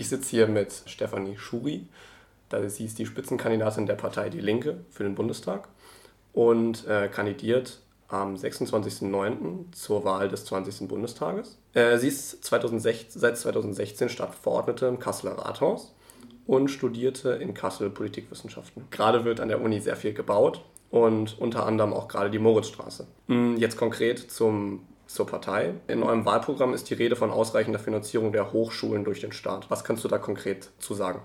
Ich sitze hier mit Stefanie Schuri. Sie ist die Spitzenkandidatin der Partei Die Linke für den Bundestag und äh, kandidiert am 26.09. zur Wahl des 20. Bundestages. Äh, sie ist 2016, seit 2016 Stadtverordnete im Kasseler Rathaus und studierte in Kassel Politikwissenschaften. Gerade wird an der Uni sehr viel gebaut und unter anderem auch gerade die Moritzstraße. Hm, jetzt konkret zum, zur Partei. In eurem Wahlprogramm ist die Rede von ausreichender Finanzierung der Hochschulen durch den Staat. Was kannst du da konkret zu sagen?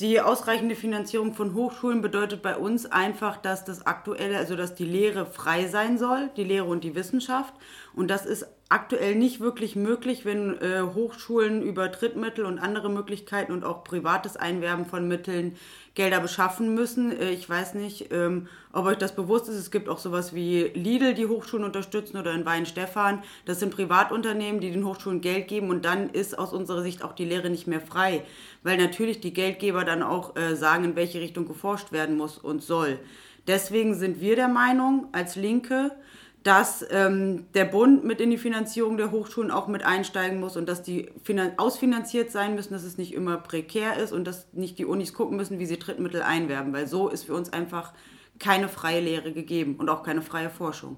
Die ausreichende Finanzierung von Hochschulen bedeutet bei uns einfach, dass das aktuelle, also dass die Lehre frei sein soll, die Lehre und die Wissenschaft. Und das ist aktuell nicht wirklich möglich, wenn äh, Hochschulen über Drittmittel und andere Möglichkeiten und auch privates Einwerben von Mitteln Gelder beschaffen müssen. Äh, ich weiß nicht, ähm, ob euch das bewusst ist. Es gibt auch sowas wie Lidl, die Hochschulen unterstützen oder in Weinstefan. Das sind Privatunternehmen, die den Hochschulen Geld geben und dann ist aus unserer Sicht auch die Lehre nicht mehr frei, weil natürlich die Geldgeber dann auch äh, sagen, in welche Richtung geforscht werden muss und soll. Deswegen sind wir der Meinung als Linke, dass ähm, der Bund mit in die Finanzierung der Hochschulen auch mit einsteigen muss und dass die ausfinanziert sein müssen, dass es nicht immer prekär ist und dass nicht die Unis gucken müssen, wie sie Drittmittel einwerben, weil so ist für uns einfach keine freie Lehre gegeben und auch keine freie Forschung.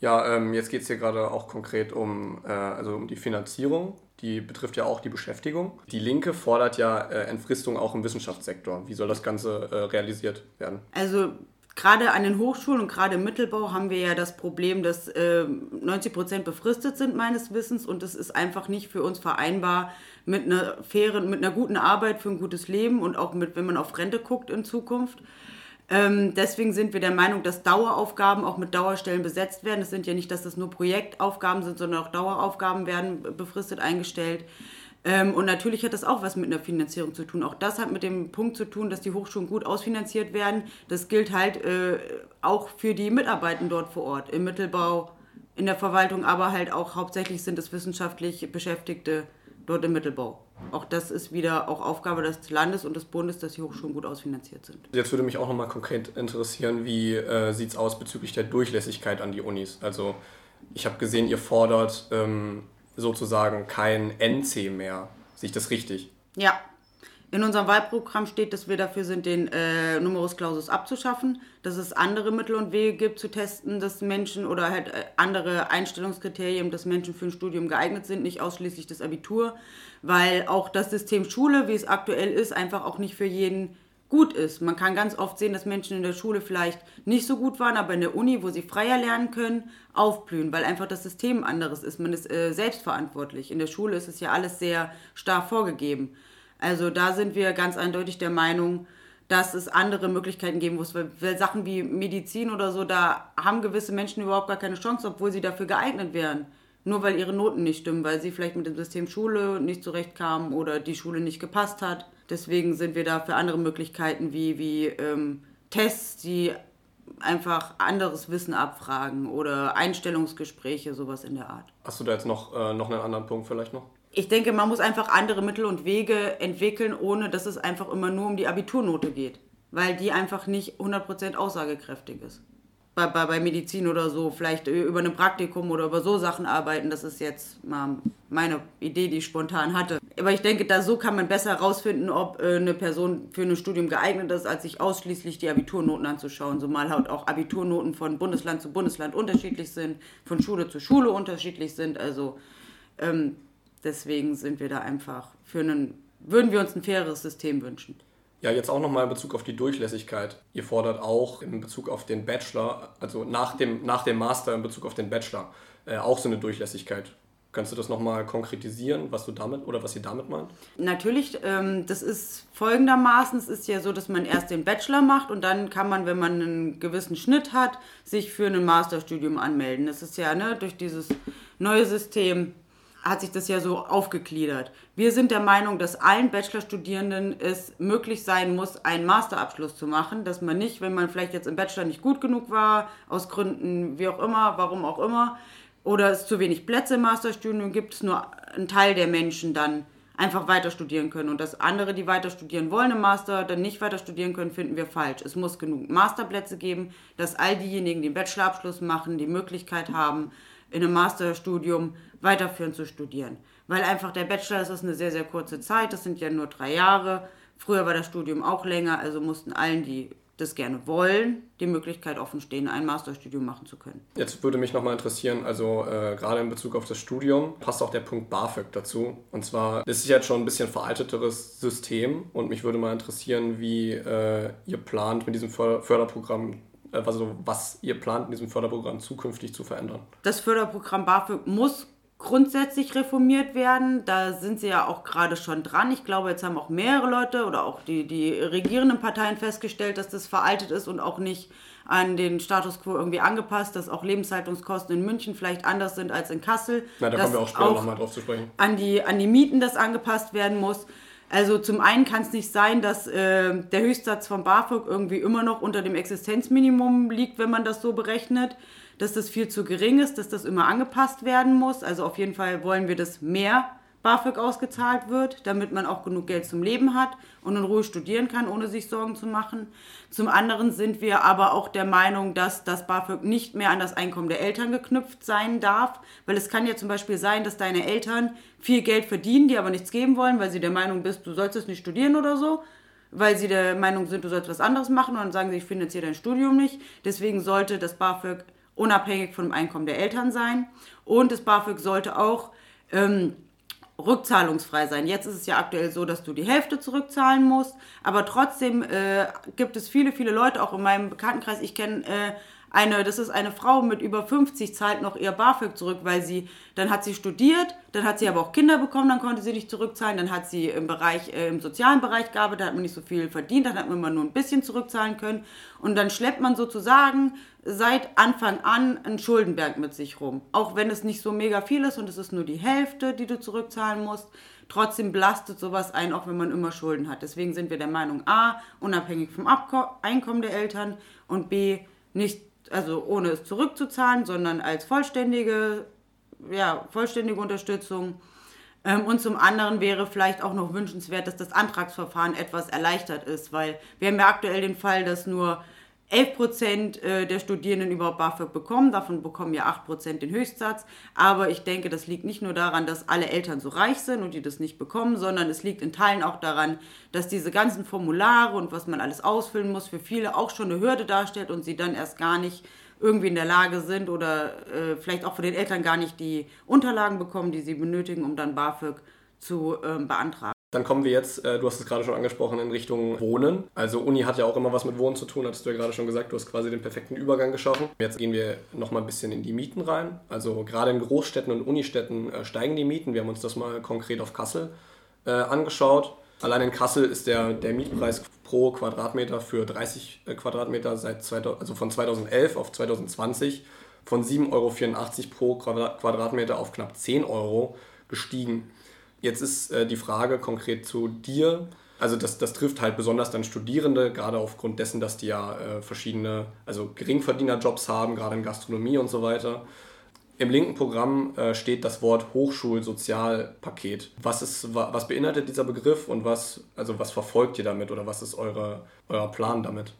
Ja, ähm, jetzt geht es hier gerade auch konkret um, äh, also um die Finanzierung. Die betrifft ja auch die Beschäftigung. Die Linke fordert ja äh, Entfristung auch im Wissenschaftssektor. Wie soll das Ganze äh, realisiert werden? Also gerade an den Hochschulen und gerade im Mittelbau haben wir ja das Problem, dass äh, 90 Prozent befristet sind meines Wissens und das ist einfach nicht für uns vereinbar mit einer fairen, mit einer guten Arbeit für ein gutes Leben und auch mit, wenn man auf Rente guckt in Zukunft. Ähm, deswegen sind wir der Meinung, dass Daueraufgaben auch mit Dauerstellen besetzt werden. Es sind ja nicht, dass das nur Projektaufgaben sind, sondern auch Daueraufgaben werden befristet eingestellt. Ähm, und natürlich hat das auch was mit einer Finanzierung zu tun. Auch das hat mit dem Punkt zu tun, dass die Hochschulen gut ausfinanziert werden. Das gilt halt äh, auch für die Mitarbeitenden dort vor Ort, im Mittelbau, in der Verwaltung, aber halt auch hauptsächlich sind es wissenschaftlich Beschäftigte dort im Mittelbau. Auch das ist wieder auch Aufgabe des Landes und des Bundes, dass die Hochschulen gut ausfinanziert sind. Jetzt würde mich auch nochmal konkret interessieren, wie äh, sieht es aus bezüglich der Durchlässigkeit an die Unis? Also ich habe gesehen, ihr fordert ähm, sozusagen kein NC mehr. Sehe ich das richtig? Ja. In unserem Wahlprogramm steht, dass wir dafür sind, den äh, Numerus Clausus abzuschaffen, dass es andere Mittel und Wege gibt zu testen, dass Menschen oder halt äh, andere Einstellungskriterien, dass Menschen für ein Studium geeignet sind, nicht ausschließlich das Abitur, weil auch das System Schule, wie es aktuell ist, einfach auch nicht für jeden gut ist. Man kann ganz oft sehen, dass Menschen in der Schule vielleicht nicht so gut waren, aber in der Uni, wo sie freier lernen können, aufblühen, weil einfach das System anderes ist. Man ist äh, selbstverantwortlich. In der Schule ist es ja alles sehr starr vorgegeben. Also da sind wir ganz eindeutig der Meinung, dass es andere Möglichkeiten geben muss. Weil, weil Sachen wie Medizin oder so, da haben gewisse Menschen überhaupt gar keine Chance, obwohl sie dafür geeignet wären. Nur weil ihre Noten nicht stimmen, weil sie vielleicht mit dem System Schule nicht zurechtkamen oder die Schule nicht gepasst hat. Deswegen sind wir da für andere Möglichkeiten wie, wie ähm, Tests, die einfach anderes Wissen abfragen oder Einstellungsgespräche, sowas in der Art. Hast du da jetzt noch, äh, noch einen anderen Punkt vielleicht noch? Ich denke, man muss einfach andere Mittel und Wege entwickeln, ohne dass es einfach immer nur um die Abiturnote geht, weil die einfach nicht 100% aussagekräftig ist bei, bei, bei Medizin oder so, vielleicht über ein Praktikum oder über so Sachen arbeiten. Das ist jetzt mal meine Idee, die ich spontan hatte. Aber ich denke, da so kann man besser herausfinden, ob äh, eine Person für ein Studium geeignet ist, als sich ausschließlich die Abiturnoten anzuschauen. Zumal halt auch Abiturnoten von Bundesland zu Bundesland unterschiedlich sind, von Schule zu Schule unterschiedlich sind. Also ähm, deswegen sind wir da einfach für einen, würden wir uns ein faireres System wünschen. Ja, jetzt auch nochmal in Bezug auf die Durchlässigkeit. Ihr fordert auch in Bezug auf den Bachelor, also nach dem, nach dem Master in Bezug auf den Bachelor, äh, auch so eine Durchlässigkeit. Kannst du das nochmal konkretisieren, was du damit oder was ihr damit meint? Natürlich, ähm, das ist folgendermaßen, es ist ja so, dass man erst den Bachelor macht und dann kann man, wenn man einen gewissen Schnitt hat, sich für ein Masterstudium anmelden. Das ist ja ne, durch dieses neue System hat sich das ja so aufgegliedert. Wir sind der Meinung, dass allen Bachelorstudierenden es möglich sein muss, einen Masterabschluss zu machen, dass man nicht, wenn man vielleicht jetzt im Bachelor nicht gut genug war, aus Gründen wie auch immer, warum auch immer, oder es zu wenig Plätze im Masterstudium gibt, nur ein Teil der Menschen dann einfach weiter studieren können und dass andere, die weiter studieren wollen im Master, dann nicht weiter studieren können, finden wir falsch. Es muss genug Masterplätze geben, dass all diejenigen, die den Bachelorabschluss machen, die Möglichkeit haben, in einem Masterstudium weiterführend zu studieren. weil einfach der Bachelor das ist eine sehr, sehr kurze Zeit, das sind ja nur drei Jahre. Früher war das Studium auch länger, also mussten allen, die das gerne wollen, die Möglichkeit offen stehen, ein Masterstudium machen zu können. Jetzt würde mich nochmal interessieren, also äh, gerade in Bezug auf das Studium passt auch der Punkt BAföG dazu. Und zwar ist es jetzt schon ein bisschen veralteteres System und mich würde mal interessieren, wie äh, ihr plant mit diesem Förderprogramm äh, also was ihr plant, in diesem Förderprogramm zukünftig zu verändern. Das Förderprogramm BAföG muss grundsätzlich reformiert werden. Da sind sie ja auch gerade schon dran. Ich glaube, jetzt haben auch mehrere Leute oder auch die, die regierenden Parteien festgestellt, dass das veraltet ist und auch nicht an den Status quo irgendwie angepasst, dass auch Lebenshaltungskosten in München vielleicht anders sind als in Kassel. Na, da kommen wir auch später nochmal drauf zu sprechen. An die, an die Mieten das angepasst werden muss. Also zum einen kann es nicht sein, dass äh, der Höchstsatz von BAföG irgendwie immer noch unter dem Existenzminimum liegt, wenn man das so berechnet dass das viel zu gering ist, dass das immer angepasst werden muss. Also auf jeden Fall wollen wir, dass mehr BAföG ausgezahlt wird, damit man auch genug Geld zum Leben hat und in Ruhe studieren kann, ohne sich Sorgen zu machen. Zum anderen sind wir aber auch der Meinung, dass das BAföG nicht mehr an das Einkommen der Eltern geknüpft sein darf, weil es kann ja zum Beispiel sein, dass deine Eltern viel Geld verdienen, die aber nichts geben wollen, weil sie der Meinung bist, du sollst es nicht studieren oder so weil sie der Meinung sind, du sollst was anderes machen und dann sagen sie, ich finanziere dein Studium nicht. Deswegen sollte das BAföG unabhängig vom Einkommen der Eltern sein. Und das BAföG sollte auch ähm, rückzahlungsfrei sein. Jetzt ist es ja aktuell so, dass du die Hälfte zurückzahlen musst, aber trotzdem äh, gibt es viele, viele Leute, auch in meinem Bekanntenkreis, ich kenne äh, eine, das ist eine Frau mit über 50, zahlt noch ihr BAföG zurück, weil sie, dann hat sie studiert, dann hat sie aber auch Kinder bekommen, dann konnte sie nicht zurückzahlen, dann hat sie im Bereich, äh, im sozialen Bereich gearbeitet, da hat man nicht so viel verdient, dann hat man immer nur ein bisschen zurückzahlen können und dann schleppt man sozusagen seit Anfang an einen Schuldenberg mit sich rum. Auch wenn es nicht so mega viel ist und es ist nur die Hälfte, die du zurückzahlen musst, trotzdem belastet sowas ein, auch wenn man immer Schulden hat. Deswegen sind wir der Meinung A, unabhängig vom Abko Einkommen der Eltern und B, nicht also ohne es zurückzuzahlen, sondern als vollständige, ja, vollständige Unterstützung. Ähm, und zum anderen wäre vielleicht auch noch wünschenswert, dass das Antragsverfahren etwas erleichtert ist, weil wir haben ja aktuell den Fall, dass nur 11 Prozent äh, der Studierenden überhaupt BAföG bekommen, davon bekommen ja 8 Prozent den Höchstsatz. Aber ich denke, das liegt nicht nur daran, dass alle Eltern so reich sind und die das nicht bekommen, sondern es liegt in Teilen auch daran, dass diese ganzen Formulare und was man alles ausfüllen muss, für viele auch schon eine Hürde darstellt und sie dann erst gar nicht irgendwie in der Lage sind oder äh, vielleicht auch von den Eltern gar nicht die Unterlagen bekommen, die sie benötigen, um dann BAföG zu ähm, beantragen. Dann kommen wir jetzt, äh, du hast es gerade schon angesprochen, in Richtung Wohnen. Also Uni hat ja auch immer was mit Wohnen zu tun, hattest du ja gerade schon gesagt, du hast quasi den perfekten Übergang geschaffen. Jetzt gehen wir nochmal ein bisschen in die Mieten rein. Also gerade in Großstädten und Unistädten äh, steigen die Mieten. Wir haben uns das mal konkret auf Kassel äh, angeschaut. Allein in Kassel ist der, der Mietpreis pro Quadratmeter für 30 äh, Quadratmeter seit 2000, also von 2011 auf 2020 von 7,84 Euro pro Quadratmeter auf knapp 10 Euro gestiegen. Jetzt ist äh, die Frage konkret zu dir. Also das, das trifft halt besonders dann Studierende, gerade aufgrund dessen, dass die ja äh, verschiedene, also Geringverdienerjobs haben, gerade in Gastronomie und so weiter. Im linken Programm äh, steht das Wort Hochschulsozialpaket. Was, ist, was beinhaltet dieser Begriff und was, also was verfolgt ihr damit oder was ist eure, euer Plan damit?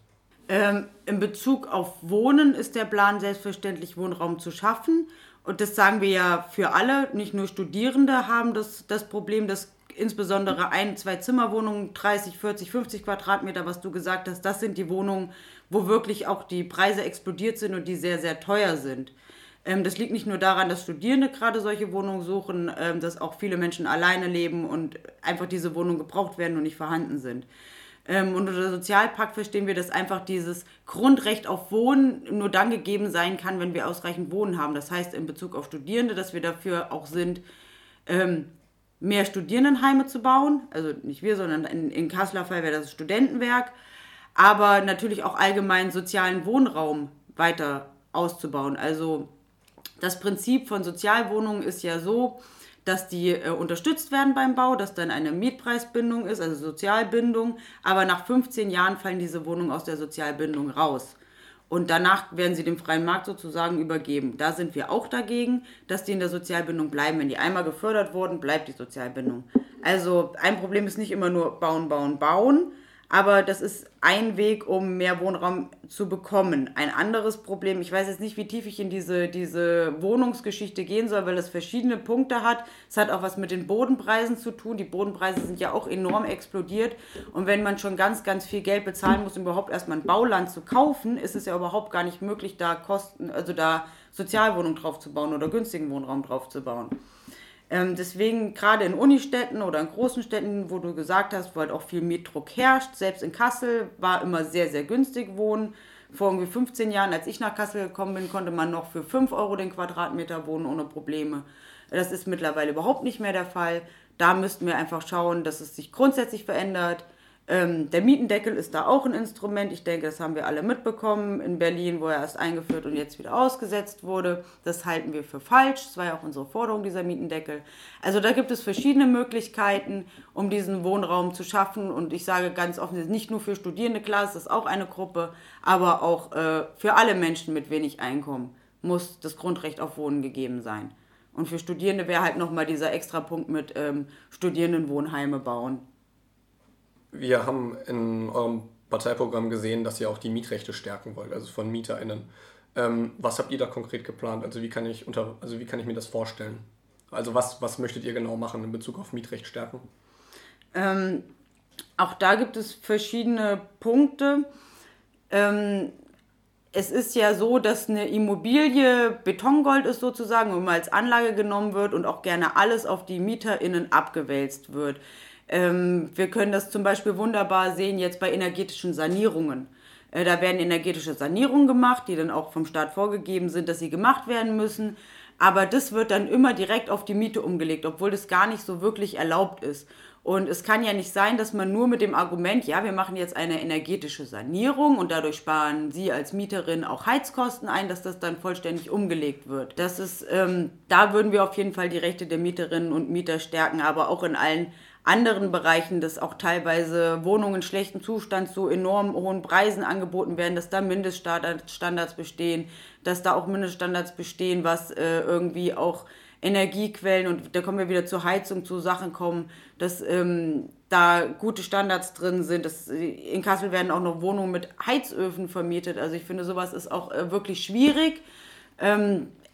Ähm, in Bezug auf Wohnen ist der Plan selbstverständlich, Wohnraum zu schaffen. Und das sagen wir ja für alle, nicht nur Studierende haben das, das Problem, dass insbesondere ein, zwei Zimmerwohnungen, 30, 40, 50 Quadratmeter, was du gesagt hast, das sind die Wohnungen, wo wirklich auch die Preise explodiert sind und die sehr, sehr teuer sind. Ähm, das liegt nicht nur daran, dass Studierende gerade solche Wohnungen suchen, ähm, dass auch viele Menschen alleine leben und einfach diese Wohnungen gebraucht werden und nicht vorhanden sind. Ähm, und unter Sozialpakt verstehen wir, dass einfach dieses Grundrecht auf Wohnen nur dann gegeben sein kann, wenn wir ausreichend Wohnen haben. Das heißt in Bezug auf Studierende, dass wir dafür auch sind, ähm, mehr Studierendenheime zu bauen. Also nicht wir, sondern in, in Kasseler Fall wäre das Studentenwerk. Aber natürlich auch allgemein sozialen Wohnraum weiter auszubauen. Also das Prinzip von Sozialwohnungen ist ja so, dass die äh, unterstützt werden beim Bau, dass dann eine Mietpreisbindung ist, also Sozialbindung, aber nach 15 Jahren fallen diese Wohnungen aus der Sozialbindung raus. Und danach werden sie dem freien Markt sozusagen übergeben. Da sind wir auch dagegen, dass die in der Sozialbindung bleiben. Wenn die einmal gefördert wurden, bleibt die Sozialbindung. Also ein Problem ist nicht immer nur bauen, bauen, bauen, aber das ist ein Weg, um mehr Wohnraum zu bekommen. Ein anderes Problem, ich weiß jetzt nicht, wie tief ich in diese, diese Wohnungsgeschichte gehen soll, weil es verschiedene Punkte hat. Es hat auch was mit den Bodenpreisen zu tun. Die Bodenpreise sind ja auch enorm explodiert. Und wenn man schon ganz, ganz viel Geld bezahlen muss, um überhaupt erstmal ein Bauland zu kaufen, ist es ja überhaupt gar nicht möglich, da Kosten, also da Sozialwohnungen drauf zu bauen oder günstigen Wohnraum drauf zu bauen. Ähm, deswegen gerade in Unistädten oder in großen Städten, wo du gesagt hast, wo halt auch viel Mietdruck herrscht, selbst in Kassel war immer sehr, sehr günstig wohnen. Vor irgendwie 15 Jahren, als ich nach Kassel gekommen bin, konnte man noch für 5 Euro den Quadratmeter wohnen ohne Probleme. Das ist mittlerweile überhaupt nicht mehr der Fall. Da müssten wir einfach schauen, dass es sich grundsätzlich verändert ähm, der Mietendeckel ist da auch ein Instrument. Ich denke, das haben wir alle mitbekommen in Berlin, wo er erst eingeführt und jetzt wieder ausgesetzt wurde. Das halten wir für falsch. Das war ja auch unsere Forderung, dieser Mietendeckel. Also da gibt es verschiedene Möglichkeiten, um diesen Wohnraum zu schaffen. Und ich sage ganz offen, nicht nur für Studierende, klar, es ist auch eine Gruppe, aber auch äh, für alle Menschen mit wenig Einkommen muss das Grundrecht auf Wohnen gegeben sein. Und für Studierende wäre halt nochmal dieser extra Punkt mit ähm, Studierendenwohnheime bauen wir haben in eurem Parteiprogramm gesehen, dass ihr auch die Mietrechte stärken wollt, also von MieterInnen. Ähm, was habt ihr da konkret geplant? Also wie kann ich unter, also wie kann ich mir das vorstellen? Also was, was möchtet ihr genau machen in Bezug auf Mietrecht stärken? Ähm, auch da gibt es verschiedene Punkte. Ähm, es ist ja so, dass eine Immobilie Betongold ist sozusagen mal als Anlage genommen wird und auch gerne alles auf die MieterInnen abgewälzt wird. Ähm, wir können das zum Beispiel wunderbar sehen jetzt bei energetischen Sanierungen. Äh, da werden energetische Sanierungen gemacht, die dann auch vom Staat vorgegeben sind, dass sie gemacht werden müssen. Aber das wird dann immer direkt auf die Miete umgelegt, obwohl das gar nicht so wirklich erlaubt ist. Und es kann ja nicht sein, dass man nur mit dem Argument, ja, wir machen jetzt eine energetische Sanierung und dadurch sparen Sie als Mieterin auch Heizkosten ein, dass das dann vollständig umgelegt wird. Das ist, ähm, da würden wir auf jeden Fall die Rechte der Mieterinnen und Mieter stärken, aber auch in allen anderen Bereichen, dass auch teilweise Wohnungen in schlechtem Zustand zu enorm hohen Preisen angeboten werden, dass da Mindeststandards bestehen, dass da auch Mindeststandards bestehen, was äh, irgendwie auch Energiequellen und da kommen wir wieder zur Heizung, zu Sachen kommen, dass ähm, da gute Standards drin sind. Dass, in Kassel werden auch noch Wohnungen mit Heizöfen vermietet. Also ich finde, sowas ist auch äh, wirklich schwierig. Ähm, äh,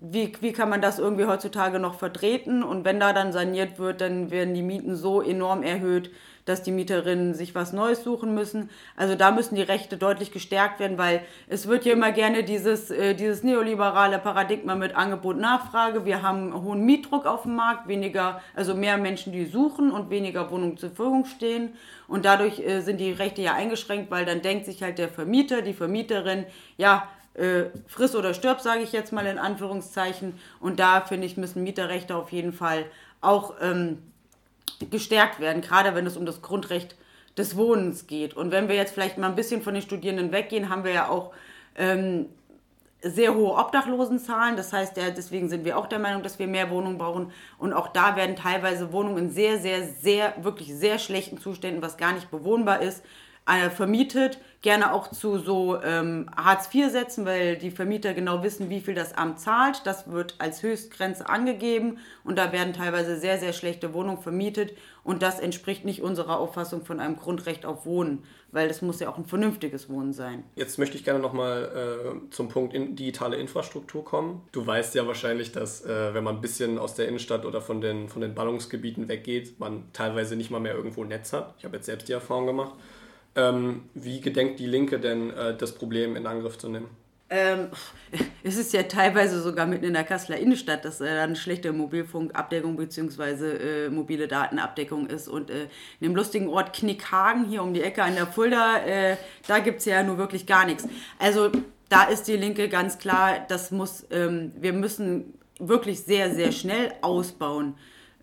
wie, wie kann man das irgendwie heutzutage noch vertreten? Und wenn da dann saniert wird, dann werden die Mieten so enorm erhöht, dass die Mieterinnen sich was Neues suchen müssen. Also da müssen die Rechte deutlich gestärkt werden, weil es wird ja immer gerne dieses, äh, dieses neoliberale Paradigma mit Angebot Nachfrage. Wir haben hohen Mietdruck auf dem Markt, weniger, also mehr Menschen, die suchen und weniger Wohnungen zur Verfügung stehen. Und dadurch äh, sind die Rechte ja eingeschränkt, weil dann denkt sich halt der Vermieter, die Vermieterin, ja, äh, friss oder stirb, sage ich jetzt mal in Anführungszeichen. Und da finde ich, müssen Mieterrechte auf jeden Fall auch ähm, gestärkt werden, gerade wenn es um das Grundrecht des Wohnens geht. Und wenn wir jetzt vielleicht mal ein bisschen von den Studierenden weggehen, haben wir ja auch ähm, sehr hohe Obdachlosenzahlen. Das heißt, ja, deswegen sind wir auch der Meinung, dass wir mehr Wohnungen brauchen. Und auch da werden teilweise Wohnungen in sehr, sehr, sehr, wirklich sehr schlechten Zuständen, was gar nicht bewohnbar ist, vermietet, gerne auch zu so ähm, Hartz-IV-Sätzen, weil die Vermieter genau wissen, wie viel das Amt zahlt. Das wird als Höchstgrenze angegeben und da werden teilweise sehr, sehr schlechte Wohnungen vermietet und das entspricht nicht unserer Auffassung von einem Grundrecht auf Wohnen, weil das muss ja auch ein vernünftiges Wohnen sein. Jetzt möchte ich gerne nochmal äh, zum Punkt in digitale Infrastruktur kommen. Du weißt ja wahrscheinlich, dass äh, wenn man ein bisschen aus der Innenstadt oder von den, von den Ballungsgebieten weggeht, man teilweise nicht mal mehr irgendwo Netz hat. Ich habe jetzt selbst die Erfahrung gemacht. Ähm, wie gedenkt die Linke denn, äh, das Problem in Angriff zu nehmen? Ähm, es ist ja teilweise sogar mitten in der Kasseler Innenstadt, dass äh, eine schlechte Mobilfunkabdeckung bzw. Äh, mobile Datenabdeckung ist. Und äh, in dem lustigen Ort Knickhagen, hier um die Ecke an der Fulda, äh, da gibt es ja nur wirklich gar nichts. Also da ist die Linke ganz klar, das muss, ähm, wir müssen wirklich sehr, sehr schnell ausbauen.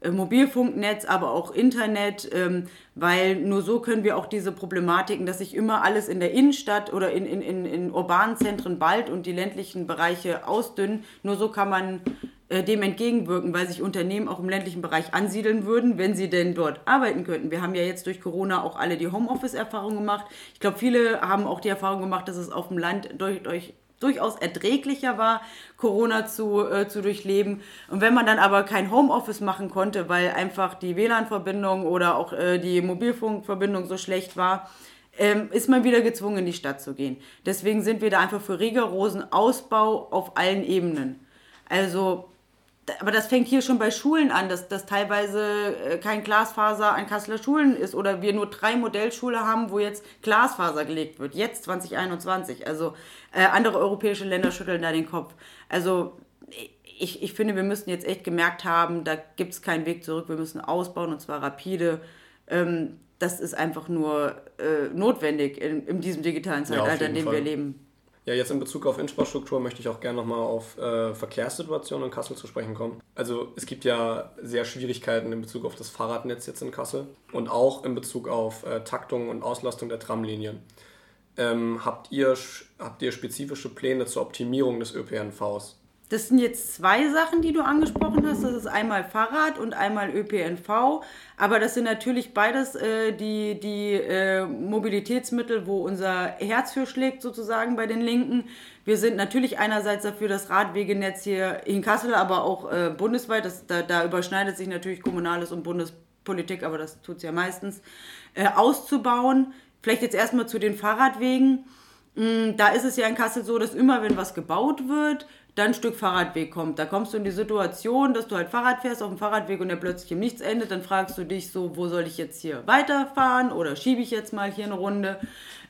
Äh, Mobilfunknetz, aber auch Internet, ähm, weil nur so können wir auch diese Problematiken, dass sich immer alles in der Innenstadt oder in, in, in, in urbanen Zentren bald und die ländlichen Bereiche ausdünnen, nur so kann man äh, dem entgegenwirken, weil sich Unternehmen auch im ländlichen Bereich ansiedeln würden, wenn sie denn dort arbeiten könnten. Wir haben ja jetzt durch Corona auch alle die Homeoffice-Erfahrung gemacht. Ich glaube, viele haben auch die Erfahrung gemacht, dass es auf dem Land durch, durch durchaus erträglicher war, Corona zu, äh, zu durchleben. Und wenn man dann aber kein Homeoffice machen konnte, weil einfach die WLAN-Verbindung oder auch äh, die Mobilfunkverbindung so schlecht war, ähm, ist man wieder gezwungen, in die Stadt zu gehen. Deswegen sind wir da einfach für rigorosen Ausbau auf allen Ebenen. Also aber das fängt hier schon bei Schulen an, dass, dass teilweise äh, kein Glasfaser an Kasseler Schulen ist oder wir nur drei Modellschule haben, wo jetzt Glasfaser gelegt wird. Jetzt 2021. Also äh, andere europäische Länder schütteln da den Kopf. Also ich, ich finde, wir müssen jetzt echt gemerkt haben, da gibt es keinen Weg zurück. Wir müssen ausbauen und zwar rapide. Ähm, das ist einfach nur äh, notwendig in, in diesem digitalen Zeitalter, ja, in dem Fall. wir leben. Ja, jetzt in Bezug auf Infrastruktur möchte ich auch gerne nochmal auf äh, Verkehrssituationen in Kassel zu sprechen kommen. Also es gibt ja sehr Schwierigkeiten in Bezug auf das Fahrradnetz jetzt in Kassel und auch in Bezug auf äh, Taktung und Auslastung der Tramlinien. Ähm, habt, ihr, habt ihr spezifische Pläne zur Optimierung des ÖPNVs? Das sind jetzt zwei Sachen, die du angesprochen hast. Das ist einmal Fahrrad und einmal ÖPNV. Aber das sind natürlich beides äh, die, die äh, Mobilitätsmittel, wo unser Herz für schlägt, sozusagen bei den Linken. Wir sind natürlich einerseits dafür, das Radwegenetz hier in Kassel, aber auch äh, bundesweit, das, da, da, überschneidet sich natürlich Kommunales und Bundespolitik, aber das tut es ja meistens, äh, auszubauen. Vielleicht jetzt erstmal zu den Fahrradwegen. Mm, da ist es ja in Kassel so, dass immer, wenn was gebaut wird, dann ein Stück Fahrradweg kommt. Da kommst du in die Situation, dass du halt Fahrrad fährst auf dem Fahrradweg und der plötzlich im Nichts endet. Dann fragst du dich so, wo soll ich jetzt hier weiterfahren oder schiebe ich jetzt mal hier eine Runde.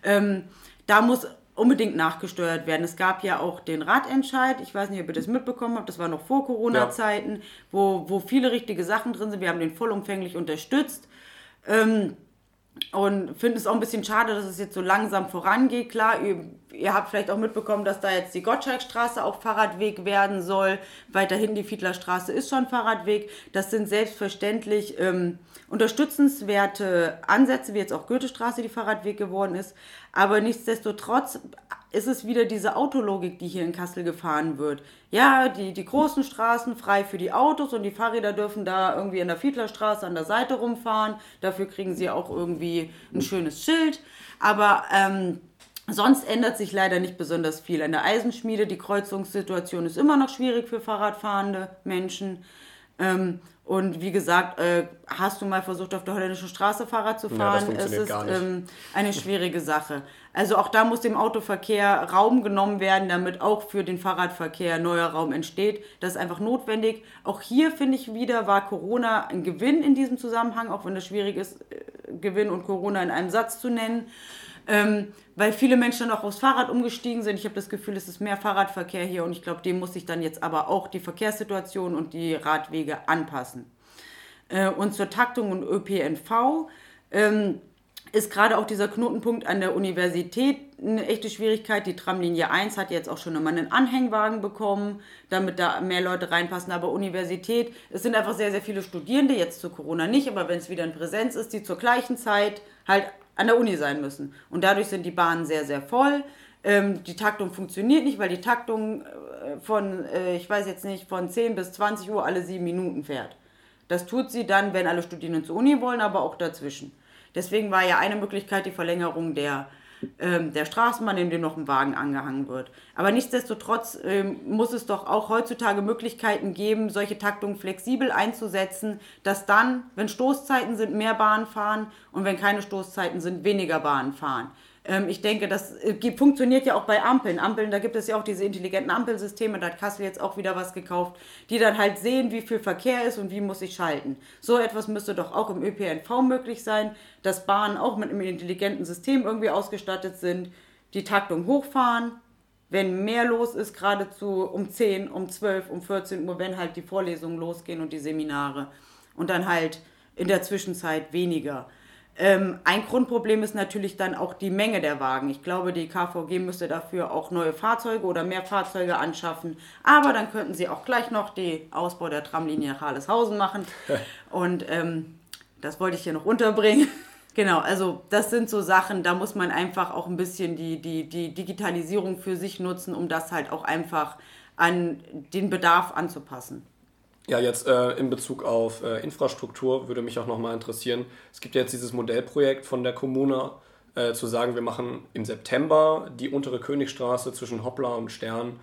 Ähm, da muss unbedingt nachgesteuert werden. Es gab ja auch den Radentscheid, ich weiß nicht, ob ihr das mitbekommen habt, das war noch vor Corona-Zeiten, ja. wo, wo viele richtige Sachen drin sind. Wir haben den vollumfänglich unterstützt. Ähm, und finde es auch ein bisschen schade, dass es jetzt so langsam vorangeht. Klar, ihr, habt vielleicht auch mitbekommen, dass da jetzt die Gottschalkstraße auch Fahrradweg werden soll. Weiterhin die Fiedlerstraße ist schon Fahrradweg. Das sind selbstverständlich ähm, unterstützenswerte Ansätze, wie jetzt auch Goethestraße, die Fahrradweg geworden ist. Aber nichtsdestotrotz ist es wieder diese Autologik, die hier in Kassel gefahren wird. Ja, die, die großen Straßen frei für die Autos und die Fahrräder dürfen da irgendwie in der Fiedlerstraße an der Seite rumfahren. Dafür kriegen sie auch irgendwie ein schönes Schild. Aber ähm, sonst ändert sich leider nicht besonders viel. An der Eisenschmiede, die Kreuzungssituation ist immer noch schwierig für Fahrradfahrende Menschen. Ähm, und wie gesagt, äh, hast du mal versucht, auf der holländischen Straße Fahrrad zu fahren? Ja, es ist ähm, eine schwierige Sache. Also auch da muss dem Autoverkehr Raum genommen werden, damit auch für den Fahrradverkehr neuer Raum entsteht. Das ist einfach notwendig. Auch hier finde ich wieder, war Corona ein Gewinn in diesem Zusammenhang, auch wenn es schwierig ist, äh, Gewinn und Corona in einem Satz zu nennen ähm, weil viele Menschen dann auch aufs Fahrrad umgestiegen sind. Ich habe das Gefühl, es ist mehr Fahrradverkehr hier und ich glaube, dem muss sich dann jetzt aber auch die Verkehrssituation und die Radwege anpassen. Äh, und zur Taktung und ÖPNV ähm, ist gerade auch dieser Knotenpunkt an der Universität eine echte Schwierigkeit. Die Tramlinie 1 hat jetzt auch schon immer einen Anhängwagen bekommen, damit da mehr Leute reinpassen. Aber Universität, es sind einfach sehr, sehr viele Studierende, jetzt zu Corona nicht, aber wenn es wieder in Präsenz ist, die zur gleichen Zeit halt an der Uni sein müssen. Und dadurch sind die Bahnen sehr, sehr voll. Ähm, die Taktung funktioniert nicht, weil die Taktung äh, von, äh, ich weiß jetzt nicht, von 10 bis 20 Uhr alle sieben Minuten fährt. Das tut sie dann, wenn alle Studierenden zur Uni wollen, aber auch dazwischen. Deswegen war ja eine Möglichkeit die Verlängerung der ähm, der Straßenbahn, in dem noch ein Wagen angehangen wird. Aber nichtsdestotrotz ähm, muss es doch auch heutzutage Möglichkeiten geben, solche Taktungen flexibel einzusetzen, dass dann, wenn Stoßzeiten sind, mehr Bahnen fahren und wenn keine Stoßzeiten sind, weniger Bahnen fahren. Ähm, ich denke, das äh, funktioniert ja auch bei Ampeln. Ampeln, da gibt es ja auch diese intelligenten Ampelsysteme, da hat Kassel jetzt auch wieder was gekauft, die dann halt sehen, wie viel Verkehr ist und wie muss ich schalten. So etwas müsste doch auch im ÖPNV möglich sein, dass Bahnen auch mit einem intelligenten System irgendwie ausgestattet sind, die Taktung hochfahren, wenn mehr los ist, geradezu um 10, um 12, um 14 Uhr, wenn halt die Vorlesungen losgehen und die Seminare. Und dann halt in der Zwischenzeit weniger. Ähm, ein Grundproblem ist natürlich dann auch die Menge der Wagen. Ich glaube, die KVG müsste dafür auch neue Fahrzeuge oder mehr Fahrzeuge anschaffen. Aber dann könnten sie auch gleich noch den Ausbau der Tramlinie nach Halleshausen machen. Und ähm, das wollte ich hier noch unterbringen. Genau, also das sind so Sachen, da muss man einfach auch ein bisschen die, die, die Digitalisierung für sich nutzen, um das halt auch einfach an den Bedarf anzupassen. Ja, jetzt äh, in Bezug auf äh, Infrastruktur würde mich auch nochmal interessieren. Es gibt jetzt dieses Modellprojekt von der Kommune äh, zu sagen, wir machen im September die untere Königstraße zwischen Hoppla und Stern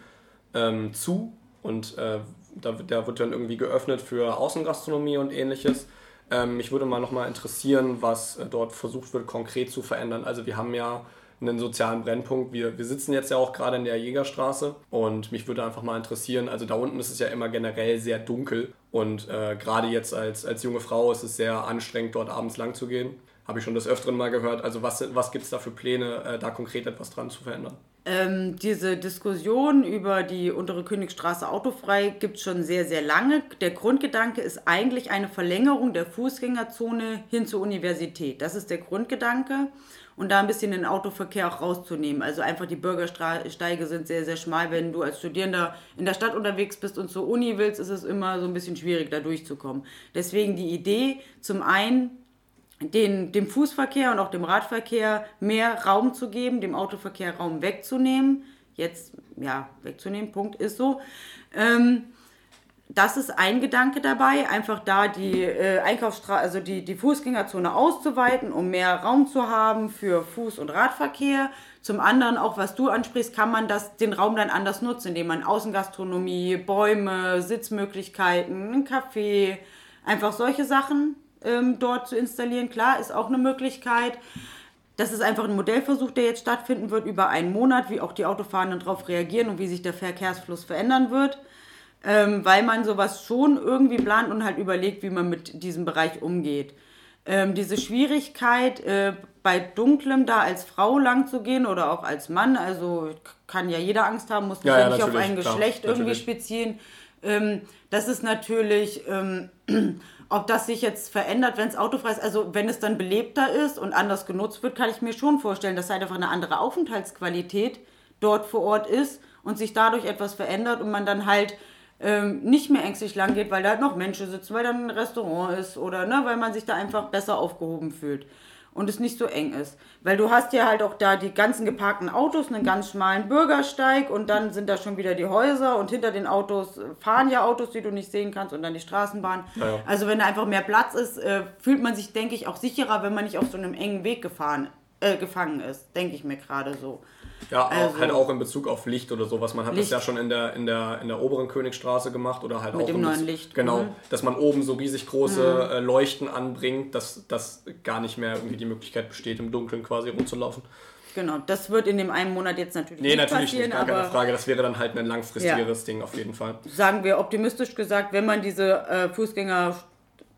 ähm, zu und äh, da, da, wird dann irgendwie geöffnet für Außengastronomie und ähnliches. Ähm, mich würde mal nochmal interessieren, was äh, dort versucht wird, konkret zu verändern. Also wir haben ja einen sozialen Brennpunkt. Wir, wir sitzen jetzt ja auch gerade in der Jägerstraße und mich würde einfach mal interessieren, also da unten ist es ja immer generell sehr dunkel und äh, gerade jetzt als, als junge Frau ist es sehr anstrengend, dort abends lang zu gehen. Habe ich schon des Öfteren mal gehört. Also was, was gibt es da für Pläne, äh, da konkret etwas dran zu verändern? Ähm, diese Diskussion über die untere Königstraße autofrei gibt es schon sehr, sehr lange. Der Grundgedanke ist eigentlich eine Verlängerung der Fußgängerzone hin zur Universität. Das ist der Grundgedanke. Und da ein bisschen den Autoverkehr auch rauszunehmen. Also einfach die Bürgersteige sind sehr, sehr schmal. Wenn du als Studierender in der Stadt unterwegs bist und zur Uni willst, ist es immer so ein bisschen schwierig, da durchzukommen. Deswegen die Idee, zum einen den, dem Fußverkehr und auch dem Radverkehr mehr Raum zu geben, dem Autoverkehr Raum wegzunehmen. Jetzt, ja, wegzunehmen, Punkt, ist so. Ähm, das ist ein Gedanke dabei, einfach da die äh, Einkaufsstraße, also die, die Fußgängerzone auszuweiten, um mehr Raum zu haben für Fuß- und Radverkehr. Zum anderen, auch was du ansprichst, kann man das, den Raum dann anders nutzen, indem man Außengastronomie, Bäume, Sitzmöglichkeiten, ein Café, einfach solche Sachen ähm, dort zu installieren. Klar, ist auch eine Möglichkeit. Das ist einfach ein Modellversuch, der jetzt stattfinden wird über einen Monat, wie auch die Autofahrenden darauf reagieren und wie sich der Verkehrsfluss verändern wird. Ähm, weil man sowas schon irgendwie plant und halt überlegt, wie man mit diesem Bereich umgeht. Ähm, diese Schwierigkeit, äh, bei Dunklem da als Frau lang zu gehen oder auch als Mann, also kann ja jeder Angst haben, muss ja, ja nicht auf ein Geschlecht klar, irgendwie spezieren. Ähm, das ist natürlich, ähm, ob das sich jetzt verändert, wenn es autofrei ist, also wenn es dann belebter ist und anders genutzt wird, kann ich mir schon vorstellen, dass halt einfach eine andere Aufenthaltsqualität dort vor Ort ist und sich dadurch etwas verändert und man dann halt ähm, nicht mehr ängstlich lang geht, weil da halt noch Menschen sitzen, weil da ein Restaurant ist oder ne, weil man sich da einfach besser aufgehoben fühlt und es nicht so eng ist. Weil du hast ja halt auch da die ganzen geparkten Autos, einen ganz schmalen Bürgersteig und dann sind da schon wieder die Häuser und hinter den Autos fahren ja Autos, die du nicht sehen kannst und dann die Straßenbahn. Ja, ja. Also wenn da einfach mehr Platz ist, äh, fühlt man sich, denke ich, auch sicherer, wenn man nicht auf so einem engen Weg gefahren, äh, gefangen ist, denke ich mir gerade so. Ja, also, halt auch in Bezug auf Licht oder sowas. Man hat Licht. das ja schon in der, in, der, in der oberen Königstraße gemacht oder halt Mit auch dem neuen Licht. Genau, mhm. dass man oben so riesig große mhm. äh, Leuchten anbringt, dass, dass gar nicht mehr irgendwie die Möglichkeit besteht, im Dunkeln quasi rumzulaufen. Genau, das wird in dem einen Monat jetzt natürlich nee, nicht natürlich passieren. Nee, natürlich nicht, gar keine Frage. Das wäre dann halt ein langfristigeres ja. Ding auf jeden Fall. Sagen wir optimistisch gesagt, wenn man diese äh, Fußgänger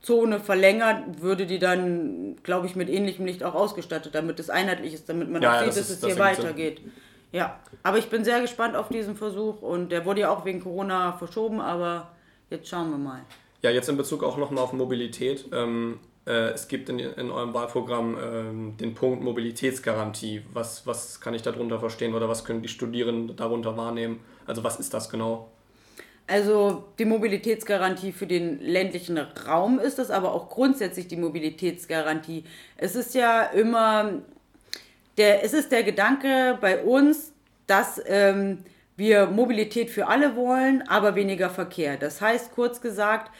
Zone verlängert, würde die dann, glaube ich, mit ähnlichem Licht auch ausgestattet, damit es einheitlich ist, damit man ja, auch sieht, das dass ist, es hier weitergeht. Sinn. Ja, aber ich bin sehr gespannt auf diesen Versuch und der wurde ja auch wegen Corona verschoben, aber jetzt schauen wir mal. Ja, jetzt in Bezug auch nochmal auf Mobilität. Ähm, äh, es gibt in, in eurem Wahlprogramm ähm, den Punkt Mobilitätsgarantie. Was, was kann ich darunter verstehen oder was können die Studierenden darunter wahrnehmen? Also was ist das genau? Also die Mobilitätsgarantie für den ländlichen Raum ist das, aber auch grundsätzlich die Mobilitätsgarantie. Es ist ja immer der, es ist der Gedanke bei uns, dass ähm, wir Mobilität für alle wollen, aber weniger Verkehr. Das heißt, kurz gesagt,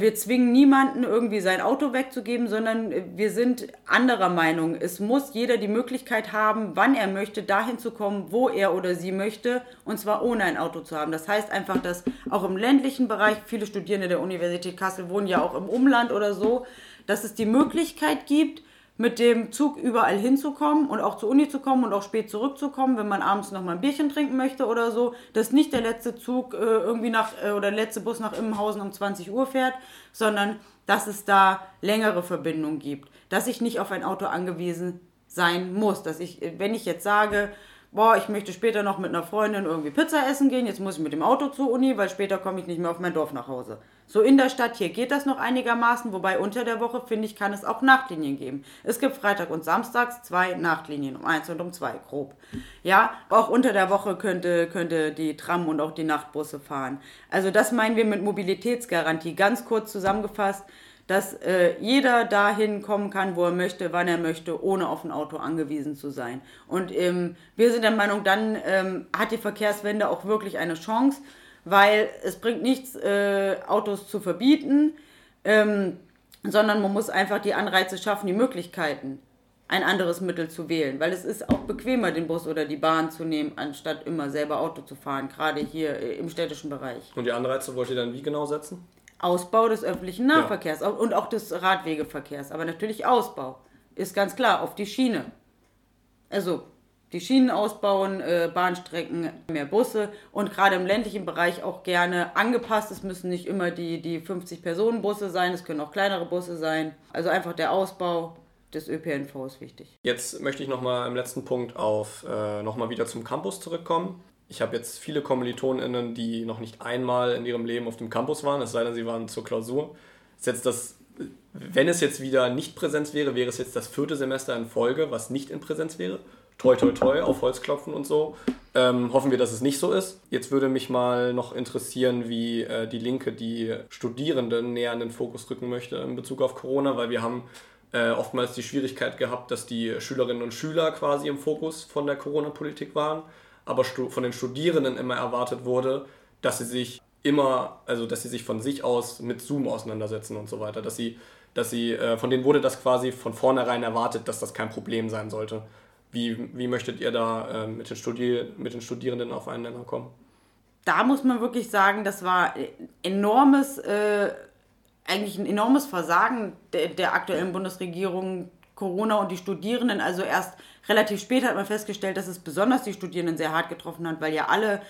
wir zwingen niemanden irgendwie sein Auto wegzugeben, sondern äh, wir sind anderer Meinung. Es muss jeder die Möglichkeit haben, wann er möchte, dahin zu kommen, wo er oder sie möchte, und zwar ohne ein Auto zu haben. Das heißt einfach, dass auch im ländlichen Bereich, viele Studierende der Universität Kassel wohnen ja auch im Umland oder so, dass es die Möglichkeit gibt, mit dem Zug überall hinzukommen und auch zur Uni zu kommen und auch spät zurückzukommen, wenn man abends noch mal ein Bierchen trinken möchte oder so, dass nicht der letzte Zug äh, irgendwie nach äh, oder der letzte Bus nach Immenhausen um 20 Uhr fährt, sondern dass es da längere Verbindungen gibt, dass ich nicht auf ein Auto angewiesen sein muss, dass ich, wenn ich jetzt sage, boah, ich möchte später noch mit einer Freundin irgendwie Pizza essen gehen, jetzt muss ich mit dem Auto zur Uni, weil später komme ich nicht mehr auf mein Dorf nach Hause. So in der Stadt hier geht das noch einigermaßen, wobei unter der Woche, finde ich, kann es auch Nachtlinien geben. Es gibt Freitag und Samstags zwei Nachtlinien, um eins und um zwei, grob. Ja, auch unter der Woche könnte, könnte die Tram und auch die Nachtbusse fahren. Also das meinen wir mit Mobilitätsgarantie. Ganz kurz zusammengefasst, dass äh, jeder dahin kommen kann, wo er möchte, wann er möchte, ohne auf ein Auto angewiesen zu sein. Und ähm, wir sind der Meinung, dann ähm, hat die Verkehrswende auch wirklich eine Chance, weil es bringt nichts, äh, Autos zu verbieten, ähm, sondern man muss einfach die Anreize schaffen, die Möglichkeiten ein anderes Mittel zu wählen, weil es ist auch bequemer, den Bus oder die Bahn zu nehmen, anstatt immer selber Auto zu fahren, gerade hier äh, im städtischen Bereich. Und die Anreize wollt ihr dann wie genau setzen? Ausbau des öffentlichen Nahverkehrs ja. und auch des Radwegeverkehrs, aber natürlich Ausbau. Ist ganz klar, auf die Schiene. Also die Schienen ausbauen, äh, Bahnstrecken, mehr Busse und gerade im ländlichen Bereich auch gerne angepasst. Es müssen nicht immer die, die 50-Personen-Busse sein, es können auch kleinere Busse sein. Also einfach der Ausbau des ÖPNV ist wichtig. Jetzt möchte ich nochmal im letzten Punkt auf äh, nochmal wieder zum Campus zurückkommen. Ich habe jetzt viele KommilitonInnen, die noch nicht einmal in ihrem Leben auf dem Campus waren, es sei denn, sie waren zur Klausur. Ist jetzt das, wenn es jetzt wieder nicht Präsenz wäre, wäre es jetzt das vierte Semester in Folge, was nicht in Präsenz wäre toi toi toi auf Holz klopfen und so. Ähm, hoffen wir, dass es nicht so ist. Jetzt würde mich mal noch interessieren, wie äh, die Linke die Studierenden näher in den Fokus rücken möchte in Bezug auf Corona, weil wir haben äh, oftmals die Schwierigkeit gehabt, dass die Schülerinnen und Schüler quasi im Fokus von der Corona-Politik waren, aber von den Studierenden immer erwartet wurde, dass sie sich immer, also dass sie sich von sich aus mit Zoom auseinandersetzen und so weiter, dass sie, dass sie, äh, von denen wurde das quasi von vornherein erwartet, dass das kein Problem sein sollte. Wie, wie möchtet ihr da äh, mit, den mit den Studierenden auf einen Nenner kommen? Da muss man wirklich sagen, das war enormes, äh, eigentlich ein enormes Versagen der, der aktuellen Bundesregierung, Corona und die Studierenden. Also erst relativ spät hat man festgestellt, dass es besonders die Studierenden sehr hart getroffen hat, weil ja alle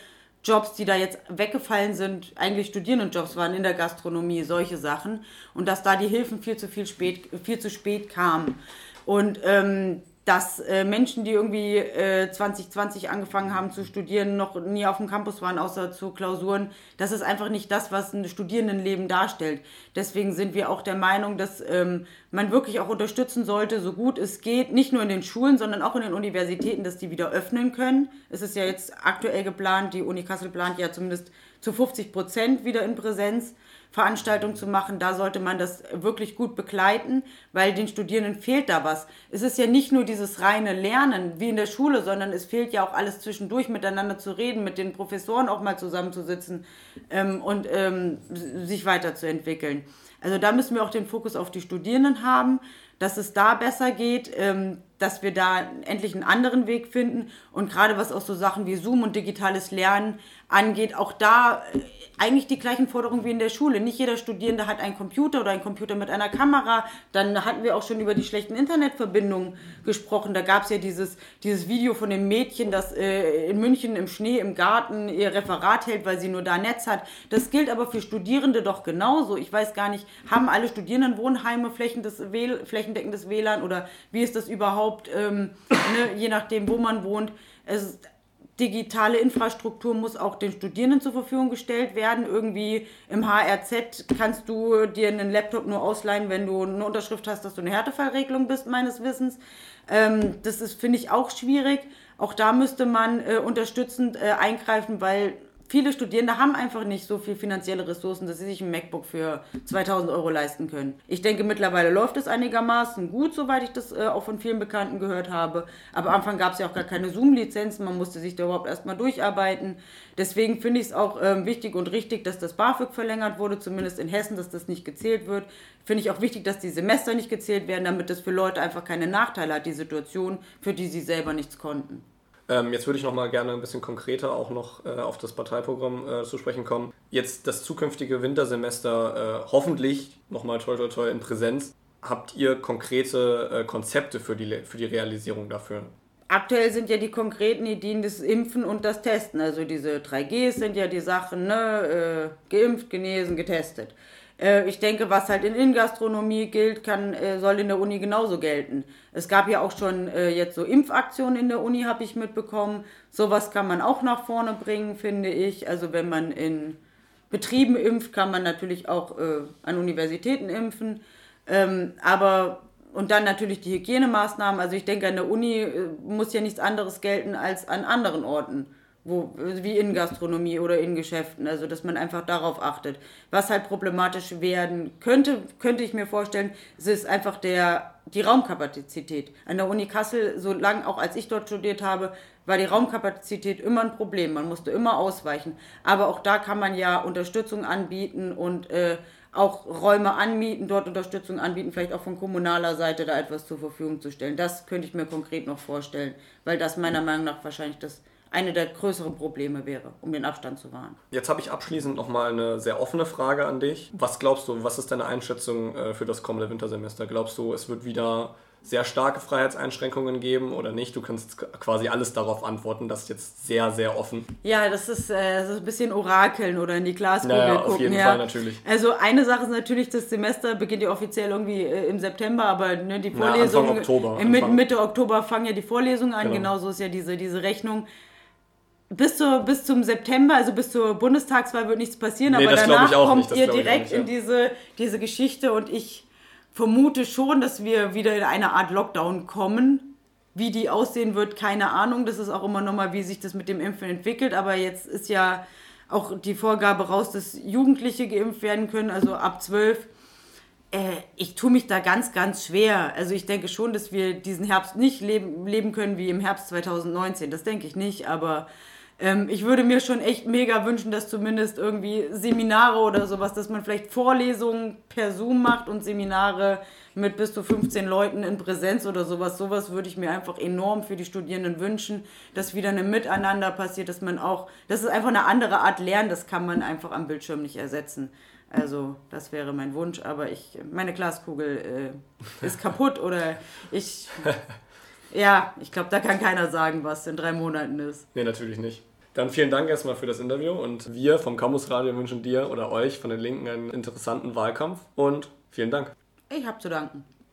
Jobs, die da jetzt weggefallen sind, eigentlich Studierendenjobs waren in der Gastronomie, solche Sachen. Und dass da die Hilfen viel zu viel spät, viel zu spät kamen. Und ähm, dass äh, Menschen, die irgendwie äh, 2020 angefangen haben zu studieren, noch nie auf dem Campus waren, außer zu Klausuren, das ist einfach nicht das, was ein Studierendenleben darstellt. Deswegen sind wir auch der Meinung, dass ähm, man wirklich auch unterstützen sollte, so gut es geht, nicht nur in den Schulen, sondern auch in den Universitäten, dass die wieder öffnen können. Es ist ja jetzt aktuell geplant, die Uni Kassel plant ja zumindest zu 50 Prozent wieder in Präsenz. Veranstaltung zu machen, da sollte man das wirklich gut begleiten, weil den Studierenden fehlt da was. Es ist ja nicht nur dieses reine Lernen wie in der Schule, sondern es fehlt ja auch alles zwischendurch miteinander zu reden, mit den Professoren auch mal zusammenzusitzen ähm, und ähm, sich weiterzuentwickeln. Also da müssen wir auch den Fokus auf die Studierenden haben, dass es da besser geht, ähm, dass wir da endlich einen anderen Weg finden und gerade was auch so Sachen wie Zoom und digitales Lernen angeht, auch da äh, eigentlich die gleichen Forderungen wie in der Schule. Nicht jeder Studierende hat einen Computer oder einen Computer mit einer Kamera. Dann hatten wir auch schon über die schlechten Internetverbindungen gesprochen. Da gab es ja dieses, dieses Video von dem Mädchen, das äh, in München im Schnee im Garten ihr Referat hält, weil sie nur da Netz hat. Das gilt aber für Studierende doch genauso. Ich weiß gar nicht, haben alle Studierenden Wohnheime flächendeckendes WLAN oder wie ist das überhaupt, ähm, ne, je nachdem, wo man wohnt. Es, digitale Infrastruktur muss auch den Studierenden zur Verfügung gestellt werden. Irgendwie im HRZ kannst du dir einen Laptop nur ausleihen, wenn du eine Unterschrift hast, dass du eine Härtefallregelung bist, meines Wissens. Ähm, das ist, finde ich, auch schwierig. Auch da müsste man äh, unterstützend äh, eingreifen, weil viele Studierende haben einfach nicht so viel finanzielle Ressourcen, dass sie sich ein MacBook für 2000 Euro leisten können. Ich denke, mittlerweile läuft es einigermaßen gut, soweit ich das äh, auch von vielen Bekannten gehört habe. Aber am Anfang gab es ja auch gar keine Zoom-Lizenzen, man musste sich da überhaupt erstmal durcharbeiten. Deswegen finde ich es auch ähm, wichtig und richtig, dass das BAföG verlängert wurde, zumindest in Hessen, dass das nicht gezählt wird. Finde ich auch wichtig, dass die Semester nicht gezählt werden, damit das für Leute einfach keine Nachteile hat, die Situation, für die sie selber nichts konnten. Ähm, jetzt würde ich noch mal gerne ein bisschen konkreter auch noch äh, auf das Parteiprogramm äh, zu sprechen kommen. Jetzt das zukünftige Wintersemester äh, hoffentlich nochmal toi toi toi in Präsenz. Habt ihr konkrete äh, Konzepte für die, für die Realisierung dafür? Aktuell sind ja die konkreten Ideen das Impfen und das Testen. Also diese 3Gs sind ja die Sachen, ne? Äh, geimpft, genesen, getestet. Äh, ich denke, was halt in Innengastronomie gilt, kann, äh, soll in der Uni genauso gelten. Es gab ja auch schon äh, jetzt so Impfaktionen in der Uni, habe ich mitbekommen. Sowas kann man auch nach vorne bringen, finde ich. Also wenn man in Betrieben impft, kann man natürlich auch an Universitäten impfen. Ähm, aber und dann natürlich die Hygienemaßnahmen. Also ich denke, an der Uni muss ja nichts anderes gelten als an anderen Orten wo, wie in Gastronomie oder in Geschäften, also dass man einfach darauf achtet. Was halt problematisch werden könnte, könnte ich mir vorstellen, es ist einfach der, die Raumkapazität. An der Uni Kassel, so lange auch als ich dort studiert habe, war die Raumkapazität immer ein Problem. Man musste immer ausweichen. Aber auch da kann man ja Unterstützung anbieten und äh, auch Räume anmieten, dort Unterstützung anbieten, vielleicht auch von kommunaler Seite da etwas zur Verfügung zu stellen. Das könnte ich mir konkret noch vorstellen, weil das meiner Meinung nach wahrscheinlich das eine der größeren Probleme wäre, um den Abstand zu wahren. Jetzt habe ich abschließend nochmal eine sehr offene Frage an dich. Was glaubst du, was ist deine Einschätzung äh, für das kommende Wintersemester? Glaubst du, es wird wieder sehr starke Freiheitseinschränkungen geben oder nicht? Du kannst quasi alles darauf antworten. Das ist jetzt sehr, sehr offen. Ja, das ist, äh, das ist ein bisschen orakeln oder in die Glaskugel Naja, gucken. auf jeden ja. Fall natürlich. Also eine Sache ist natürlich, das Semester beginnt ja offiziell irgendwie äh, im September, aber ne, die Na, Vorlesungen... Anfang Oktober. Anfang- Mitte Oktober fangen ja die Vorlesungen an, Genau. genauso ist ja diese, diese Rechnung. Bis, zur, bis zum September, also bis zur Bundestagswahl wird nichts passieren, Nee, aber danach kommt ihr direkt nicht, ja. in diese, diese Geschichte und ich vermute schon, dass wir wieder in eine Art Lockdown kommen. Wie die aussehen wird, keine Ahnung. Das ist auch immer nochmal, wie sich das mit dem Impfen entwickelt. Aber jetzt ist ja auch die Vorgabe raus, dass Jugendliche geimpft werden können, also ab 12. Äh, ich tue mich da ganz, ganz schwer. Also ich denke schon, dass wir diesen Herbst nicht leben, leben können wie im Herbst 2019. Das denke ich nicht, aber ähm, ich würde mir schon echt mega wünschen, dass zumindest irgendwie Seminare oder sowas, dass man vielleicht Vorlesungen per Zoom macht und Seminare mit bis zu 15 Leuten in Präsenz oder sowas. Sowas würde ich mir einfach enorm für die Studierenden wünschen, dass wieder ein Miteinander passiert, dass man auch, das ist einfach eine andere Art Lernen, das kann man einfach am Bildschirm nicht ersetzen. Also, das wäre mein Wunsch, aber ich, meine Glaskugel äh, ist kaputt oder ich, ja, ich glaube, da kann keiner sagen, was in drei Monaten ist. Nee, natürlich nicht. Dann vielen Dank erstmal für das Interview und wir vom Campus Radio wünschen dir oder euch von den Linken einen interessanten Wahlkampf und vielen Dank. Ich habe zu danken.